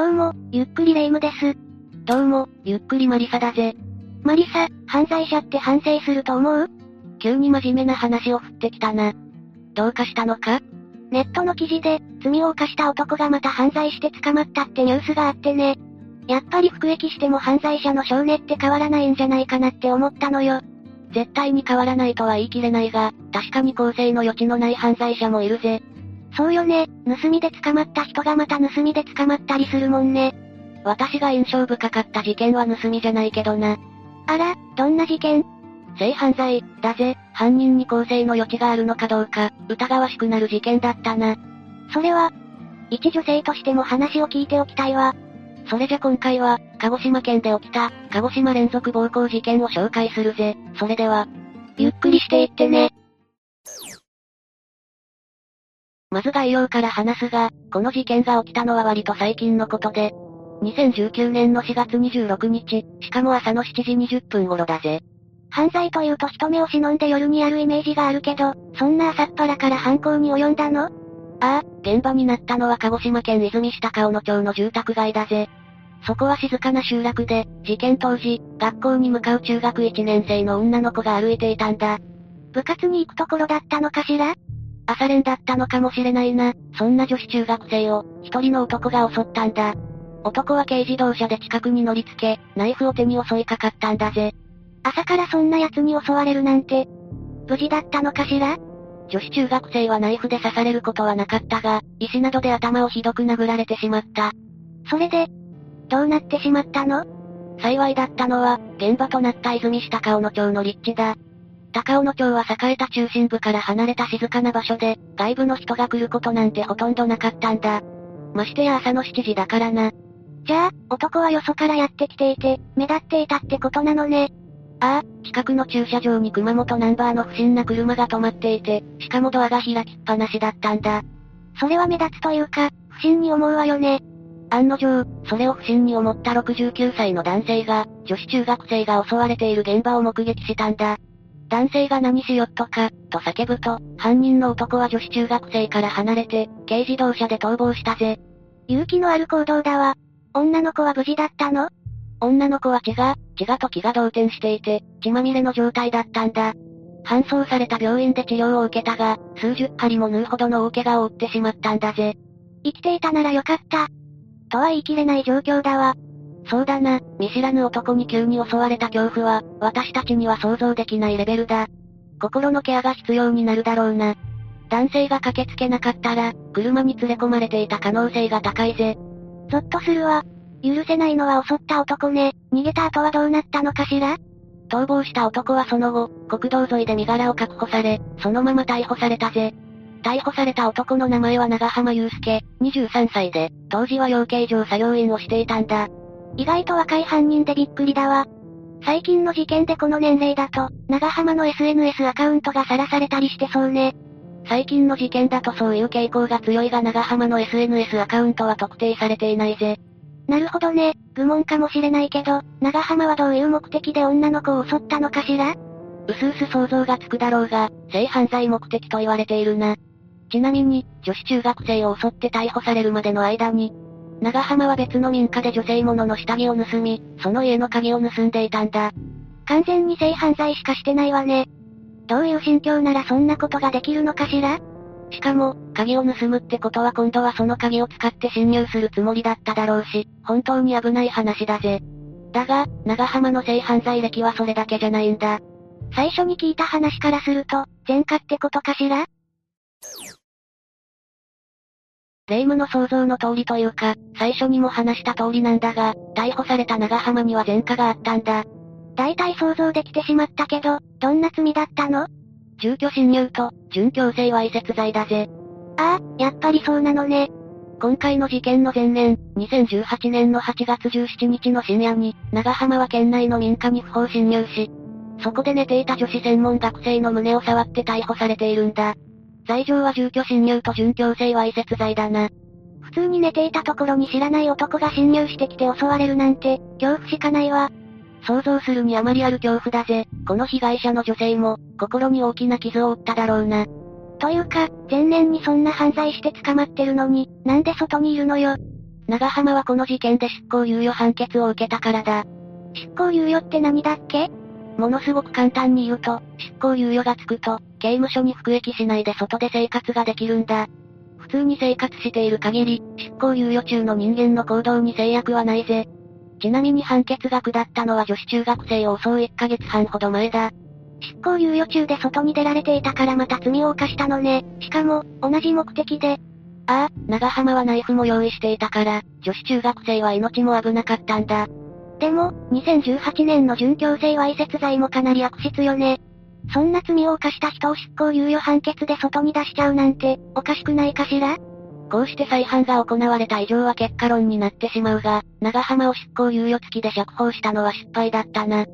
どうも、ゆっくりレ夢ムです。どうも、ゆっくりマリサだぜ。マリサ、犯罪者って反省すると思う？急に真面目な話を振ってきたな。どうかしたのか？ネットの記事で、罪を犯した男がまた犯罪して捕まったってニュースがあってね。やっぱり服役しても犯罪者の少年って変わらないんじゃないかなって思ったのよ。絶対に変わらないとは言い切れないが、確かに構成の余地のない犯罪者もいるぜ。そうよね、盗みで捕まった人がまた盗みで捕まったりするもんね。私が印象深かった事件は盗みじゃないけどな。あら、どんな事件？性犯罪、だぜ、犯人に構成の余地があるのかどうか、疑わしくなる事件だったな。それは、一女性としても話を聞いておきたいわ。それじゃ今回は、鹿児島県で起きた、鹿児島連続暴行事件を紹介するぜ。それでは、ゆっくりしていってね。まず概要から話すが、この事件が起きたのは割と最近のことで、2019年の4月26日、しかも朝の7時20分頃だぜ。犯罪というと人目を忍んで夜にやるイメージがあるけど、そんな朝っぱらから犯行に及んだの？ああ、現場になったのは鹿児島県出水市高尾野町の住宅街だぜ。そこは静かな集落で、事件当時、学校に向かう中学1年生の女の子が歩いていたんだ。部活に行くところだったのかしら？朝練だったのかもしれないな。そんな女子中学生を、一人の男が襲ったんだ。男は軽自動車で近くに乗り付け、ナイフを手に襲いかかったんだぜ。朝からそんな奴に襲われるなんて、無事だったのかしら？女子中学生はナイフで刺されることはなかったが、石などで頭をひどく殴られてしまった。それで、どうなってしまったの？幸いだったのは、現場となった泉市高尾野町の立地だ。高尾野町は栄えた中心部から離れた静かな場所で、外部の人が来ることなんてほとんどなかったんだ。ましてや朝の7時だからな。じゃあ、男はよそからやってきていて、目立っていたってことなのね。ああ、近くの駐車場に熊本ナンバーの不審な車が止まっていて、しかもドアが開きっぱなしだったんだ。それは目立つというか、不審に思うわよね。案の定、それを不審に思った69歳の男性が、女子中学生が襲われている現場を目撃したんだ。男性が何しよっとか、と叫ぶと、犯人の男は女子中学生から離れて、軽自動車で逃亡したぜ。勇気のある行動だわ。女の子は無事だったの？女の子は血が、血がと気が動転していて、血まみれの状態だったんだ。搬送された病院で治療を受けたが、数十針も縫うほどの大怪我を負ってしまったんだぜ。生きていたならよかった。とは言い切れない状況だわ。そうだな、見知らぬ男に急に襲われた恐怖は、私たちには想像できないレベルだ。心のケアが必要になるだろうな。男性が駆けつけなかったら、車に連れ込まれていた可能性が高いぜ。ゾッとするわ。許せないのは襲った男ね。逃げた後はどうなったのかしら？逃亡した男はその後、国道沿いで身柄を確保され、そのまま逮捕されたぜ。逮捕された男の名前は長浜祐介、23歳で、当時は養鶏場作業員をしていたんだ。意外と若い犯人でびっくりだわ。最近の事件でこの年齢だと、長浜の SNS アカウントが晒されたりしてそうね。最近の事件だとそういう傾向が強いが長浜の SNS アカウントは特定されていないぜ。なるほどね、愚問かもしれないけど、長浜はどういう目的で女の子を襲ったのかしら？うすうす想像がつくだろうが、性犯罪目的と言われているな。ちなみに、女子中学生を襲って逮捕されるまでの間に、長浜は別の民家で女性ものの下着を盗み、その家の鍵を盗んでいたんだ。完全に性犯罪しかしてないわね。どういう心境ならそんなことができるのかしら？しかも、鍵を盗むってことは今度はその鍵を使って侵入するつもりだっただろうし、本当に危ない話だぜ。だが、長浜の性犯罪歴はそれだけじゃないんだ。最初に聞いた話からすると、前科ってことかしら？霊夢の想像の通りというか、最初にも話した通りなんだが、逮捕された長浜には前科があったんだ。大体想像できてしまったけど、どんな罪だったの？住居侵入と、準強制わいせつ罪だぜ。ああ、やっぱりそうなのね。今回の事件の前年、2018年の8月17日の深夜に、長浜は県内の民家に不法侵入し、そこで寝ていた女子専門学生の胸を触って逮捕されているんだ。罪状は住居侵入と準強制わいせつ罪だな。普通に寝ていたところに知らない男が侵入してきて襲われるなんて、恐怖しかないわ。想像するにあまりある恐怖だぜ。この被害者の女性も、心に大きな傷を負っただろうな。というか、前年にそんな犯罪して捕まってるのに、なんで外にいるのよ。長浜はこの事件で執行猶予判決を受けたからだ。執行猶予って何だっけ？ものすごく簡単に言うと、執行猶予がつくと、刑務所に服役しないで外で生活ができるんだ。普通に生活している限り、執行猶予中の人間の行動に制約はないぜ。ちなみに判決が下ったのは女子中学生を襲う1ヶ月半ほど前だ。執行猶予中で外に出られていたからまた罪を犯したのね。しかも、同じ目的で。ああ、長浜はナイフも用意していたから、女子中学生は命も危なかったんだ。でも、2018年の準強制わいせつ罪もかなり悪質よね。そんな罪を犯した人を執行猶予判決で外に出しちゃうなんて、おかしくないかしら？こうして再犯が行われた以上は結果論になってしまうが、長浜を執行猶予付きで釈放したのは失敗だったな。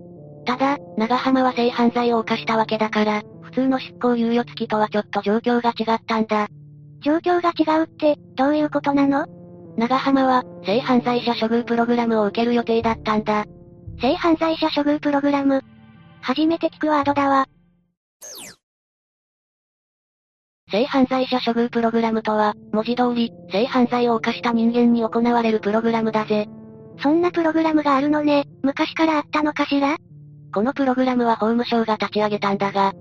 ただ、長浜は性犯罪を犯したわけだから、普通の執行猶予付きとはちょっと状況が違ったんだ。状況が違うって、どういうことなの？長浜は、性犯罪者処遇プログラムを受ける予定だったんだ。性犯罪者処遇プログラム初めて聞くワードだわ。性犯罪者処遇プログラムとは、文字通り、性犯罪を犯した人間に行われるプログラムだぜ。そんなプログラムがあるのね、昔からあったのかしら？このプログラムは法務省が立ち上げたんだが、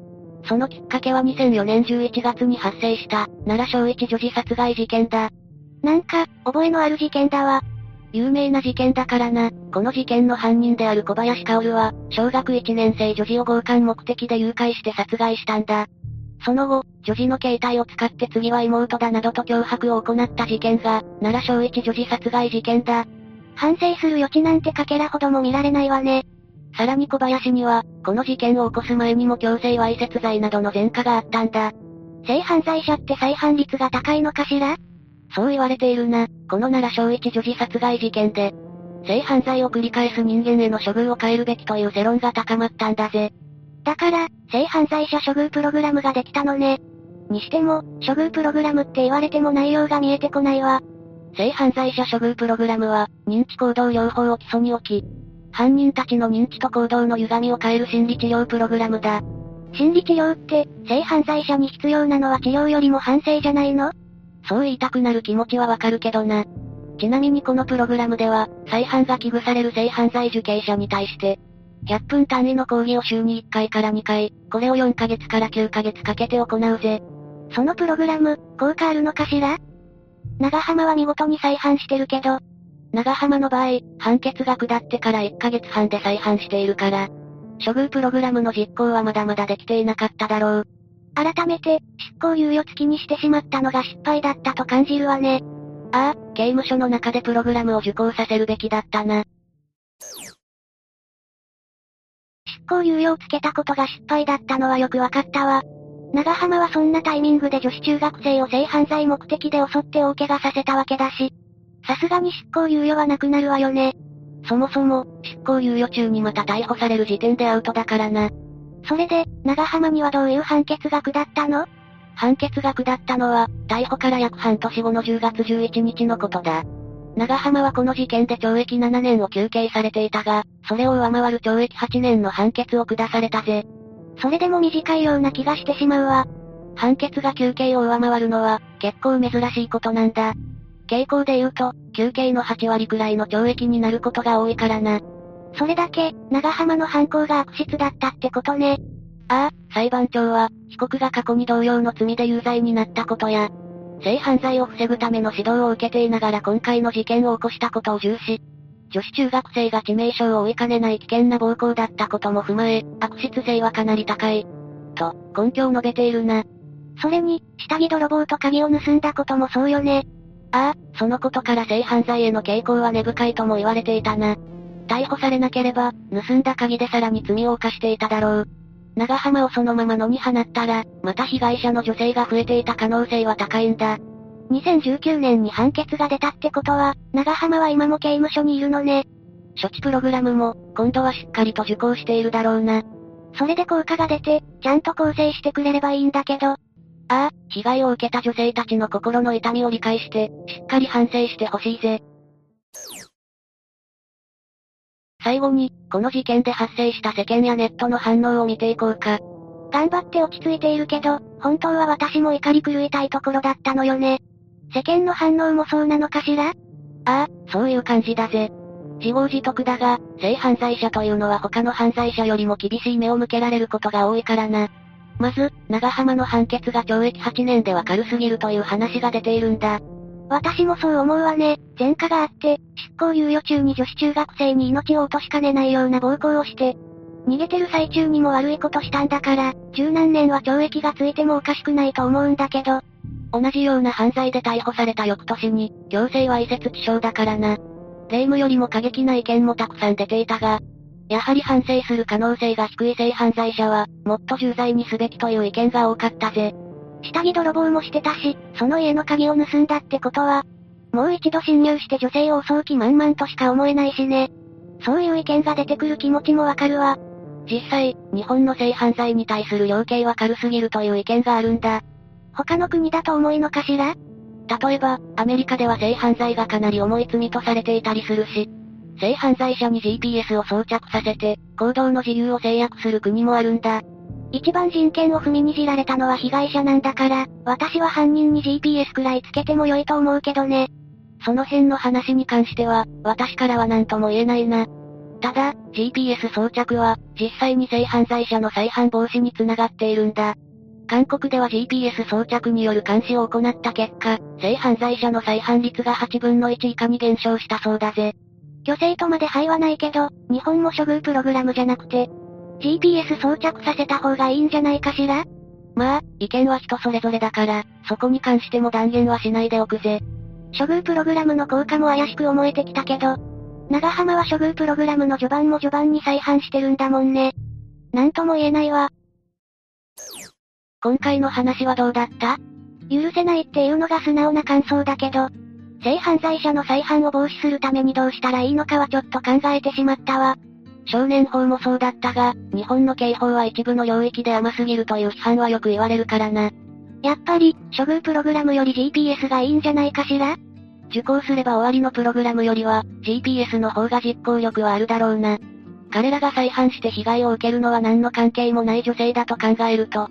そのきっかけは2004年11月に発生した、奈良小一女児殺害事件だ。なんか、覚えのある事件だわ。有名な事件だからな。この事件の犯人である小林薫は、小学1年生女児を強姦目的で誘拐して殺害したんだ。その後、女児の携帯を使って次は妹だなどと脅迫を行った事件が、奈良小一女児殺害事件だ。反省する余地なんてかけらほども見られないわね。さらに小林には、この事件を起こす前にも強制わいせつ罪などの前科があったんだ。性犯罪者って再犯率が高いのかしら？そう言われているな。この奈良小一女児殺害事件で、性犯罪を繰り返す人間への処遇を変えるべきという世論が高まったんだぜ。だから、性犯罪者処遇プログラムができたのね。にしても、処遇プログラムって言われても内容が見えてこないわ。性犯罪者処遇プログラムは、認知行動療法を基礎に置き、犯人たちの認知と行動の歪みを変える心理治療プログラムだ。心理治療って、性犯罪者に必要なのは治療よりも反省じゃないの？そう言いたくなる気持ちはわかるけどな。ちなみにこのプログラムでは、再犯が危惧される性犯罪受刑者に対して、100分単位の講義を週に1回から2回、これを4ヶ月から9ヶ月かけて行うぜ。そのプログラム、効果あるのかしら？長浜は見事に再犯してるけど、長浜の場合、判決が下ってから1ヶ月半で再犯しているから、処遇プログラムの実行はまだまだできていなかっただろう。改めて、執行猶予付きにしてしまったのが失敗だったと感じるわね。ああ、刑務所の中でプログラムを受講させるべきだったな。執行猶予をつけたことが失敗だったのはよくわかったわ。長浜はそんなタイミングで女子中学生を性犯罪目的で襲って大怪我させたわけだし。さすがに執行猶予はなくなるわよね。そもそも、執行猶予中にまた逮捕される時点でアウトだからな。それで、長浜にはどういう判決が下ったの？判決が下ったのは、逮捕から約半年後の10月11日のことだ。長浜はこの事件で懲役7年を求刑されていたが、それを上回る懲役8年の判決を下されたぜ。それでも短いような気がしてしまうわ。判決が求刑を上回るのは、結構珍しいことなんだ。傾向で言うと、求刑の8割くらいの懲役になることが多いからな。それだけ、長浜の犯行が悪質だったってことね。ああ、裁判長は、被告が過去に同様の罪で有罪になったことや、性犯罪を防ぐための指導を受けていながら今回の事件を起こしたことを重視。女子中学生が致命傷を負いかねない危険な暴行だったことも踏まえ、悪質性はかなり高い。と、根拠を述べているな。それに、下着泥棒と鍵を盗んだこともそうよね。ああ、そのことから性犯罪への傾向は根深いとも言われていたな。逮捕されなければ、盗んだ鍵でさらに罪を犯していただろう。長浜をそのまま野に放ったら、また被害者の女性が増えていた可能性は高いんだ。2019年に判決が出たってことは、長浜は今も刑務所にいるのね。処置プログラムも、今度はしっかりと受講しているだろうな。それで効果が出て、ちゃんと構成してくれればいいんだけど。ああ、被害を受けた女性たちの心の痛みを理解して、しっかり反省してほしいぜ。最後に、この事件で発生した世間やネットの反応を見ていこうか。頑張って落ち着いているけど、本当は私も怒り狂いたいところだったのよね。世間の反応もそうなのかしら？ああ、そういう感じだぜ。自業自得だが、性犯罪者というのは他の犯罪者よりも厳しい目を向けられることが多いからな。まず、長浜の判決が懲役8年では軽すぎるという話が出ているんだ。私もそう思うわね。前科があって、執行猶予中に女子中学生に命を落としかねないような暴行をして、逃げてる最中にも悪いことしたんだから、十何年は懲役がついてもおかしくないと思うんだけど。同じような犯罪で逮捕された翌年に、強制わいせつ致傷だからな。霊夢よりも過激な意見もたくさん出ていたが、やはり反省する可能性が低い性犯罪者は、もっと重罪にすべきという意見が多かったぜ。下着泥棒もしてたし、その家の鍵を盗んだってことは、もう一度侵入して女性を襲う気満々としか思えないしね。そういう意見が出てくる気持ちもわかるわ。実際、日本の性犯罪に対する量刑は軽すぎるという意見があるんだ。他の国だと思いのかしら？例えば、アメリカでは性犯罪がかなり重い罪とされていたりするし、性犯罪者に GPS を装着させて、行動の自由を制約する国もあるんだ。一番人権を踏みにじられたのは被害者なんだから、私は犯人に GPS くらいつけても良いと思うけどね。その辺の話に関しては、私からは何とも言えないな。ただ、GPS 装着は、実際に性犯罪者の再犯防止につながっているんだ。韓国では GPS 装着による監視を行った結果、性犯罪者の再犯率が8分の1以下に減少したそうだぜ。虚勢とまで範はないけど、日本も処遇プログラムじゃなくて、GPS 装着させた方がいいんじゃないかしら？まあ、意見は人それぞれだから、そこに関しても断言はしないでおくぜ。処遇プログラムの効果も怪しく思えてきたけど、長浜は処遇プログラムの序盤も序盤に再犯してるんだもんね。なんとも言えないわ。今回の話はどうだった？許せないっていうのが素直な感想だけど、性犯罪者の再犯を防止するためにどうしたらいいのかはちょっと考えてしまったわ。少年法もそうだったが、日本の刑法は一部の領域で甘すぎるという批判はよく言われるからな。やっぱり、処遇プログラムより GPS がいいんじゃないかしら？受講すれば終わりのプログラムよりは、GPS の方が実行力はあるだろうな。彼らが再犯して被害を受けるのは何の関係もない女性だと考えると、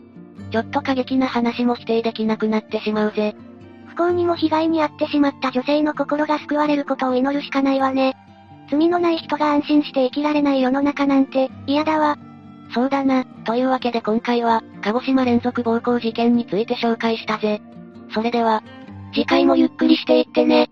ちょっと過激な話も否定できなくなってしまうぜ。不幸にも被害に遭ってしまった女性の心が救われることを祈るしかないわね。罪のない人が安心して生きられない世の中なんて、嫌だわ。そうだな。というわけで今回は、鹿児島連続暴行事件について紹介したぜ。それでは、次回もゆっくりしていってね。